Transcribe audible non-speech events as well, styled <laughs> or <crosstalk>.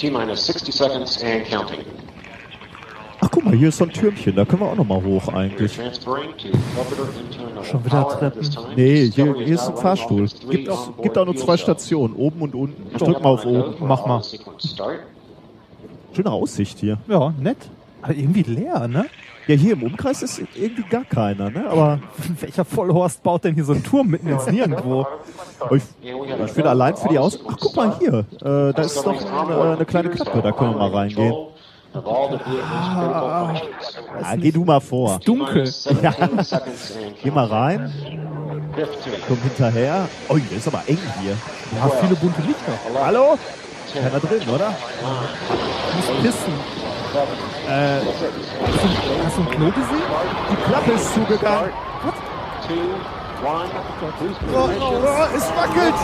T-minus 60 seconds and counting. Ach, guck mal, hier ist so ein Türmchen. Da können wir auch noch mal hoch eigentlich. Schon wieder Treppen? Nee, hier, hier ist ein Fahrstuhl. Gibt auch, gibt auch nur zwei. Stationen, oben und unten. Ich drück mal auf oben. Mach mal. Schöne Aussicht hier. Ja, nett. Aber irgendwie leer, ne? Ja, hier im Umkreis ist irgendwie gar keiner, ne? Aber <laughs> Welcher Vollhorst baut denn hier so einen Turm mitten ins Nirgendwo? ich, ich finde allein für die Aus... Ach, guck mal hier. Äh, da ist doch ein, äh, eine kleine Klappe. Da können wir mal reingehen. Vehicles' critical functions. Ah, geh du mal vor. Dunkel. 17 seconds and Geh mal rein. 15. Komm hinterher. Oh, hier ist aber eng hier. Ja, viele bunte Lichter. Hallo? Keiner drin, oder? Muss pissen. Äh, Hast du, hast du ein Klo gesehen? die Klappe ist zugegangen. Two, one. Boost Oh, oh, oh, es wackelt.